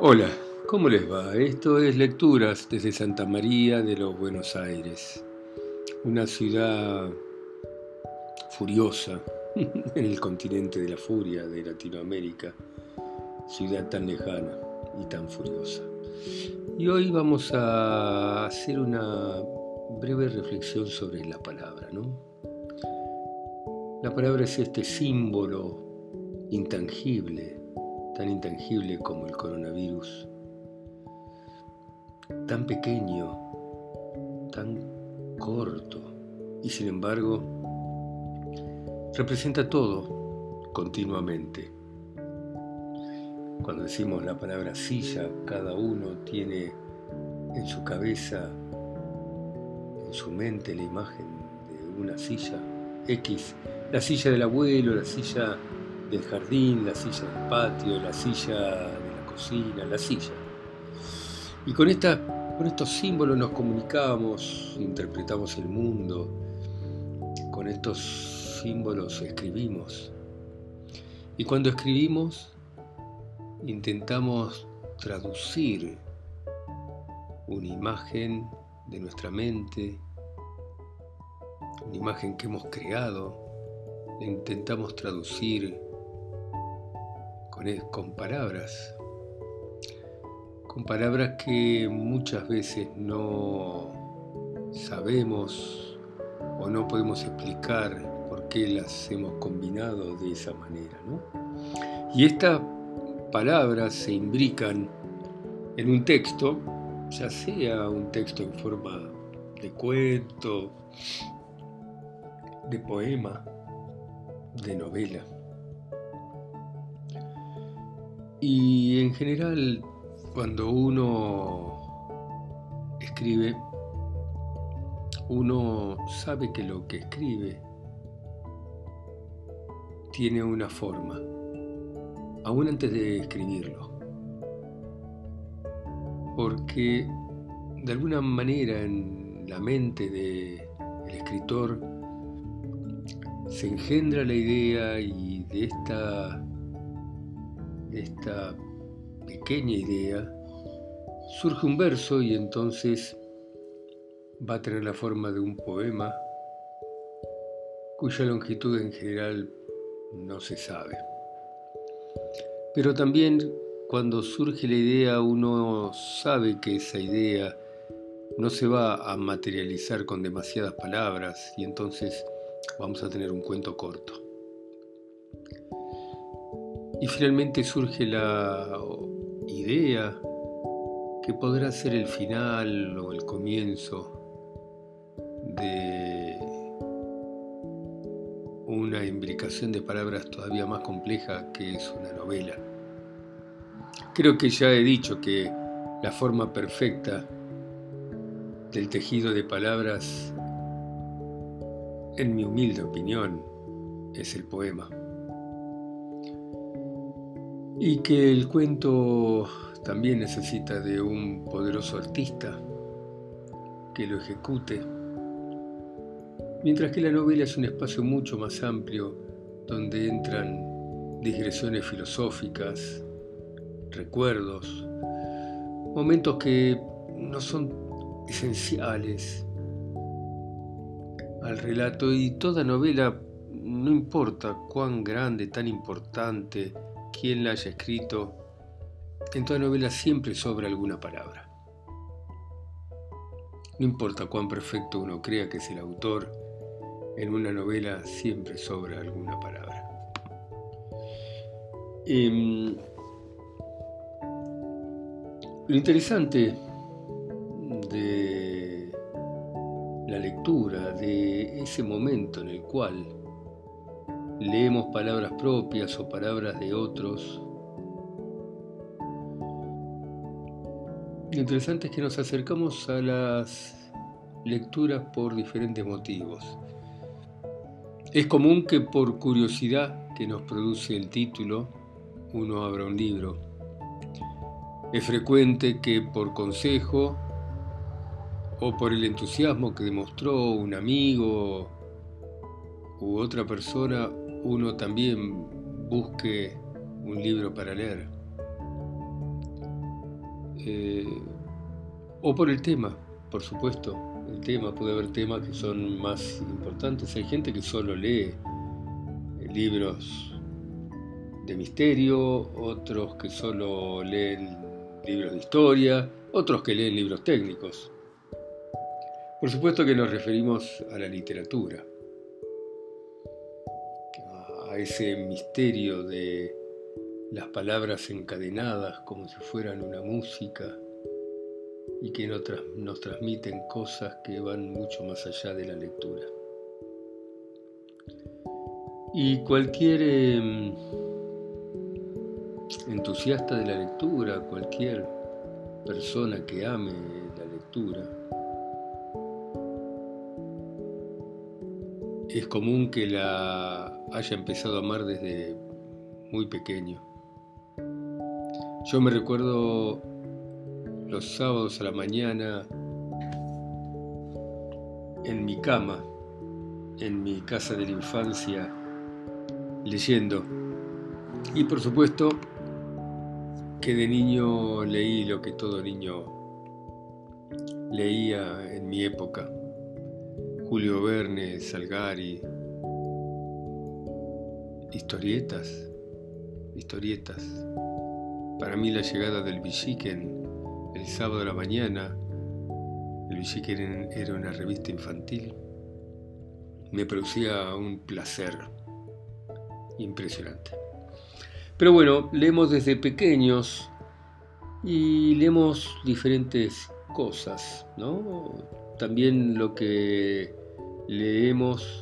Hola, ¿cómo les va? Esto es Lecturas desde Santa María de los Buenos Aires, una ciudad furiosa en el continente de la furia de Latinoamérica, ciudad tan lejana y tan furiosa. Y hoy vamos a hacer una breve reflexión sobre la palabra, ¿no? La palabra es este símbolo intangible tan intangible como el coronavirus, tan pequeño, tan corto, y sin embargo representa todo continuamente. Cuando decimos la palabra silla, cada uno tiene en su cabeza, en su mente, la imagen de una silla X, la silla del abuelo, la silla del jardín, la silla del patio, la silla de la cocina, la silla. Y con, esta, con estos símbolos nos comunicamos, interpretamos el mundo, con estos símbolos escribimos. Y cuando escribimos, intentamos traducir una imagen de nuestra mente, una imagen que hemos creado, intentamos traducir con, palabras, con palabras que muchas veces no sabemos o no podemos explicar por qué las hemos combinado de esa manera. Y estas palabras se imbrican en un texto, ya sea un texto en forma de cuento, de poema, de novela. Y en general, cuando uno escribe, uno sabe que lo que escribe tiene una forma, aún antes de escribirlo. Porque de alguna manera en la mente del escritor se engendra la idea y de esta esta pequeña idea, surge un verso y entonces va a tener la forma de un poema cuya longitud en general no se sabe. Pero también cuando surge la idea uno sabe que esa idea no se va a materializar con demasiadas palabras y entonces vamos a tener un cuento corto. Y finalmente surge la idea que podrá ser el final o el comienzo de una imbricación de palabras todavía más compleja que es una novela. Creo que ya he dicho que la forma perfecta del tejido de palabras, en mi humilde opinión, es el poema y que el cuento también necesita de un poderoso artista que lo ejecute, mientras que la novela es un espacio mucho más amplio donde entran digresiones filosóficas, recuerdos, momentos que no son esenciales al relato y toda novela, no importa cuán grande, tan importante, quien la haya escrito, en toda novela siempre sobra alguna palabra. No importa cuán perfecto uno crea que es el autor, en una novela siempre sobra alguna palabra. Em, lo interesante de la lectura, de ese momento en el cual leemos palabras propias o palabras de otros. Lo interesante es que nos acercamos a las lecturas por diferentes motivos. Es común que por curiosidad que nos produce el título uno abra un libro. Es frecuente que por consejo o por el entusiasmo que demostró un amigo u otra persona uno también busque un libro para leer. eh, o por el tema, por supuesto. El tema, puede haber temas que son más importantes. Hay gente que solo lee libros de misterio, otros que solo leen libros de historia, otros que leen libros técnicos. Por supuesto que nos referimos a la literatura, ese misterio de las palabras encadenadas como si fueran una música y que nos transmiten cosas que van mucho más allá de la lectura. Y cualquier em, entusiasta de la lectura, cualquier persona que ame la lectura, es común que la haya empezado a amar desde muy pequeño. Yo me recuerdo los sábados a la mañana en mi cama, en mi casa de la infancia, leyendo. Y por supuesto que de niño leí lo que todo niño leía en mi época. Julio Verne, Salgari, historietas, historietas. Para mí la llegada del Villiquen el sábado a la mañana, el Villiquen era una revista infantil, me producía un placer impresionante. Pero bueno, leemos desde pequeños y leemos diferentes cosas, ¿no? También lo que leemos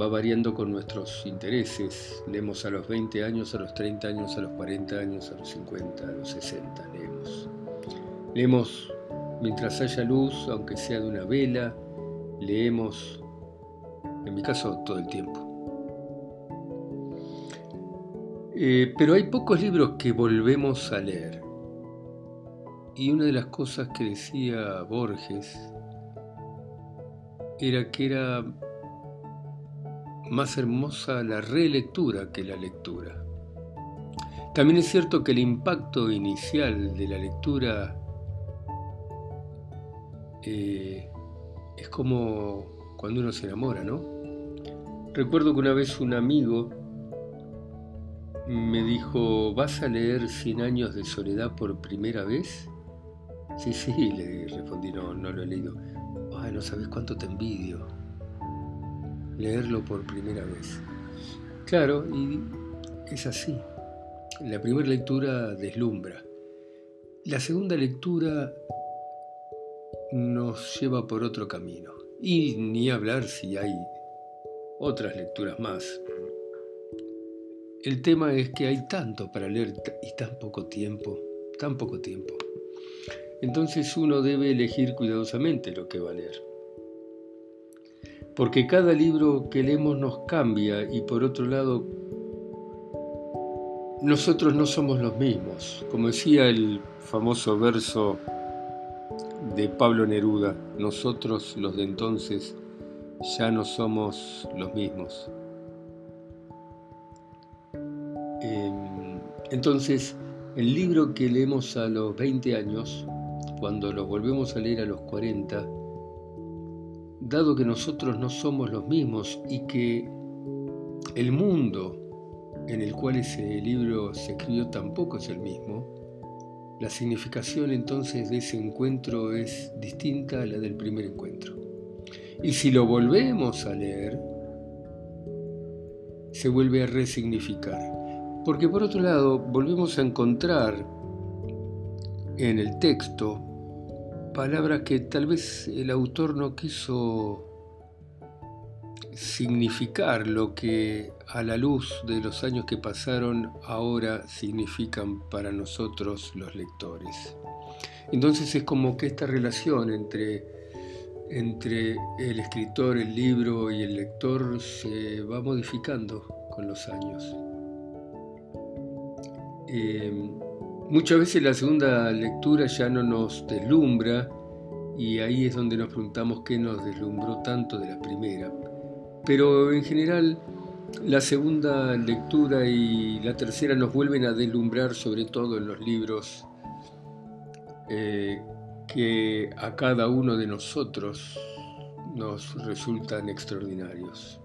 va variando con nuestros intereses. Leemos a los 20 años, a los 30 años, a los 40 años, a los 50, a los 60, leemos. Leemos mientras haya luz, aunque sea de una vela, leemos, en mi caso, todo el tiempo. Eh, pero hay pocos libros que volvemos a leer. Y una de las cosas que decía Borges era que era más hermosa la relectura que la lectura. También es cierto que el impacto inicial de la lectura eh, es como cuando uno se enamora, ¿no? Recuerdo que una vez un amigo me dijo, ¿vas a leer Cien años de soledad por primera vez? Sí, sí, le respondí, no, no lo he leído. Ay, no sabes cuánto te envidio. Leerlo por primera vez. Claro, y es así. La primera lectura deslumbra. La segunda lectura nos lleva por otro camino. Y ni hablar si hay otras lecturas más. El tema es que hay tanto para leer y tan poco tiempo, tan poco tiempo. Entonces uno debe elegir cuidadosamente lo que va a leer. Porque cada libro que leemos nos cambia y por otro lado, nosotros no somos los mismos. Como decía el famoso verso de Pablo Neruda, nosotros los de entonces ya no somos los mismos. Entonces, el libro que leemos a los 20 años, cuando lo volvemos a leer a los 40, dado que nosotros no somos los mismos y que el mundo en el cual ese libro se escribió tampoco es el mismo, la significación entonces de ese encuentro es distinta a la del primer encuentro. Y si lo volvemos a leer, se vuelve a resignificar. Porque por otro lado, volvemos a encontrar en el texto palabras que tal vez el autor no quiso significar lo que a la luz de los años que pasaron ahora significan para nosotros los lectores. Entonces es como que esta relación entre, entre el escritor, el libro y el lector se va modificando con los años. Eh, muchas veces la segunda lectura ya no nos deslumbra y ahí es donde nos preguntamos qué nos deslumbró tanto de la primera. Pero en general la segunda lectura y la tercera nos vuelven a deslumbrar sobre todo en los libros eh, que a cada uno de nosotros nos resultan extraordinarios.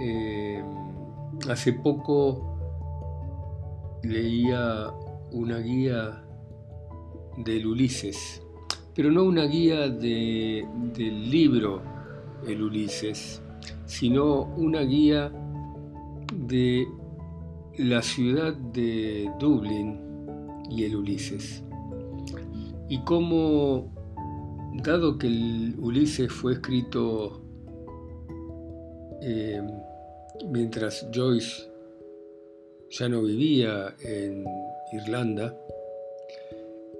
Eh, hace poco leía una guía del Ulises, pero no una guía del libro El Ulises, sino una guía de la ciudad de Dublín y el Ulises. Y cómo, dado que el Ulises fue escrito eh, mientras Joyce ya no vivía en Irlanda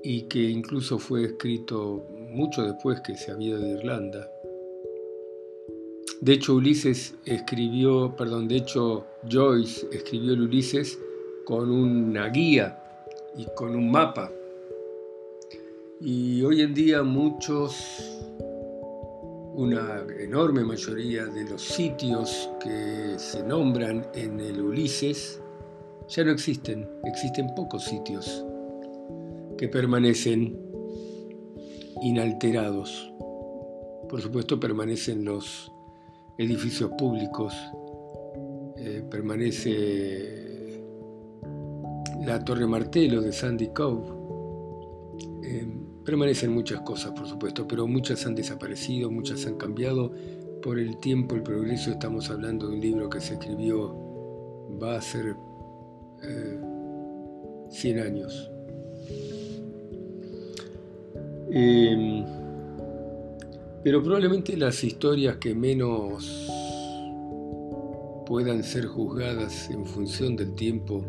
y que incluso fue escrito mucho después que se había de Irlanda. De hecho, Ulises escribió, perdón, de hecho, Joyce escribió el Ulises con una guía y con un mapa. Y hoy en día muchos una enorme mayoría de los sitios que se nombran en el Ulises ya no existen, existen pocos sitios que permanecen inalterados. Por supuesto permanecen los edificios públicos, eh, permanece la Torre Martelo de Sandy Cove, eh, Permanecen muchas cosas, por supuesto, pero muchas han desaparecido, muchas han cambiado. Por el tiempo, el progreso, estamos hablando de un libro que se escribió, va a ser 100 eh, años. Em, pero probablemente las historias que menos puedan ser juzgadas en función del tiempo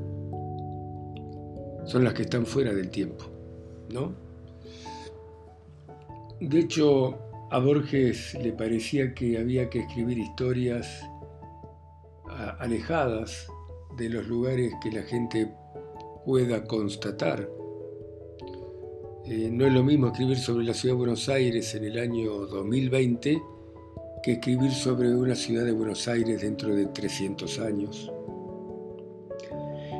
son las que están fuera del tiempo, ¿no? De hecho, a Borges le parecía que había que escribir historias alejadas de los lugares que la gente pueda constatar. Eh, no es lo mismo escribir sobre la ciudad de Buenos Aires en el año 2020 que escribir sobre una ciudad de Buenos Aires dentro de 300 años.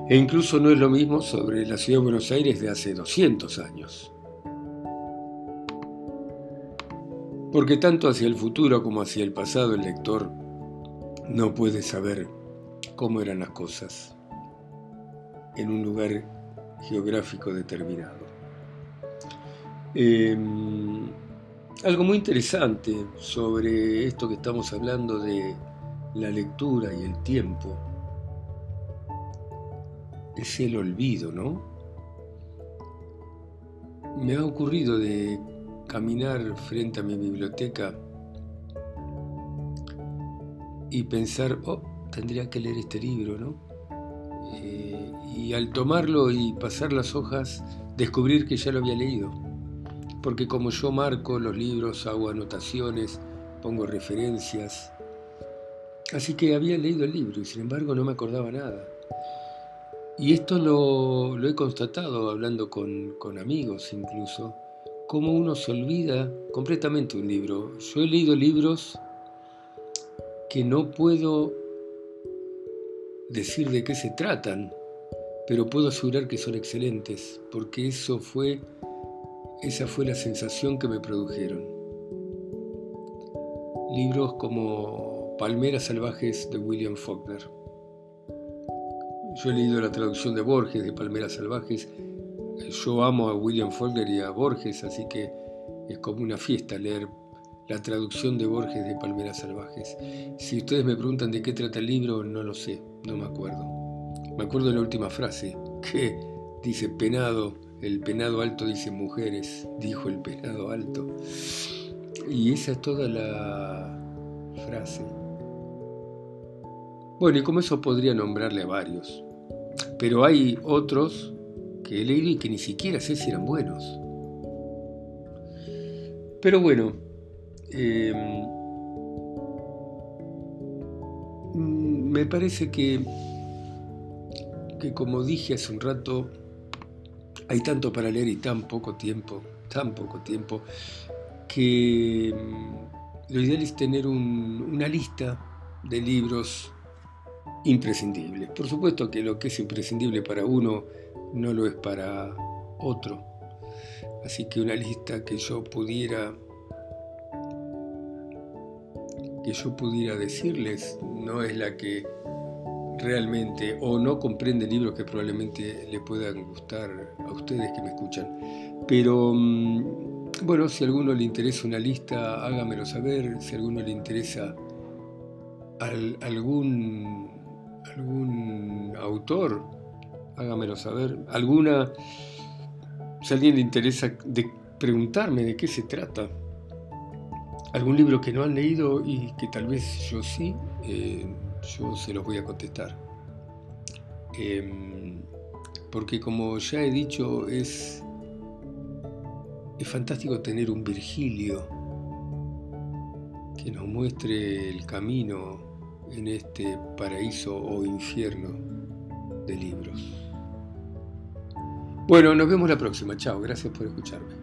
E incluso no es lo mismo sobre la ciudad de Buenos Aires de hace 200 años. porque tanto hacia el futuro como hacia el pasado el lector no puede saber cómo eran las cosas en un lugar geográfico determinado. Em, algo muy interesante sobre esto que estamos hablando de la lectura y el tiempo es el olvido, ¿no? Me ha ocurrido de caminar frente a mi biblioteca y pensar, oh, tendría que leer este libro, ¿no? Eh, y al tomarlo y pasar las hojas, descubrir que ya lo había leído. Porque como yo marco los libros, hago anotaciones, pongo referencias. Así que había leído el libro y sin embargo no me acordaba nada. Y esto lo, he constatado hablando con, con amigos incluso, cómo uno se olvida completamente un libro. Yo he leído libros que no puedo decir de qué se tratan, pero puedo asegurar que son excelentes, porque eso fue, esa fue la sensación que me produjeron. Libros como Palmeras Salvajes de William Faulkner. Yo he leído la traducción de Borges de Palmeras Salvajes yo amo a William Faulkner y a Borges, así que es como una fiesta leer la traducción de Borges de Palmeras Salvajes. Si ustedes me preguntan de qué trata el libro, no lo sé, no me acuerdo. Me acuerdo de la última frase, que dice penado, el penado alto dice mujeres, dijo el penado alto. Y esa es toda la frase. Bueno, y como eso podría nombrarle a varios. Pero hay otros que he leído y que ni siquiera sé si eran buenos. Pero bueno, em, me parece que, que como dije hace un rato, hay tanto para leer y tan poco tiempo, tan poco tiempo, que em, lo ideal es tener una lista de libros imprescindibles. Por supuesto que lo que es imprescindible para uno no lo es para otro. Así que una lista que yo pudiera que yo pudiera decirles no es la que realmente o no comprende libros que probablemente le puedan gustar a ustedes que me escuchan. Pero mm, bueno, si a alguno le interesa una lista, hágamelo saber. Si a alguno le interesa algún, algún autor, hágamelo saber. Alguna, si a alguien le interesa de preguntarme de qué se trata, algún libro que no han leído y que tal vez yo sí, eh, yo se los voy a contestar. Em, porque como ya he dicho, es, es fantástico tener un Virgilio que nos muestre el camino en este paraíso o infierno de libros. Bueno, nos vemos la próxima. Chao, gracias por escucharme.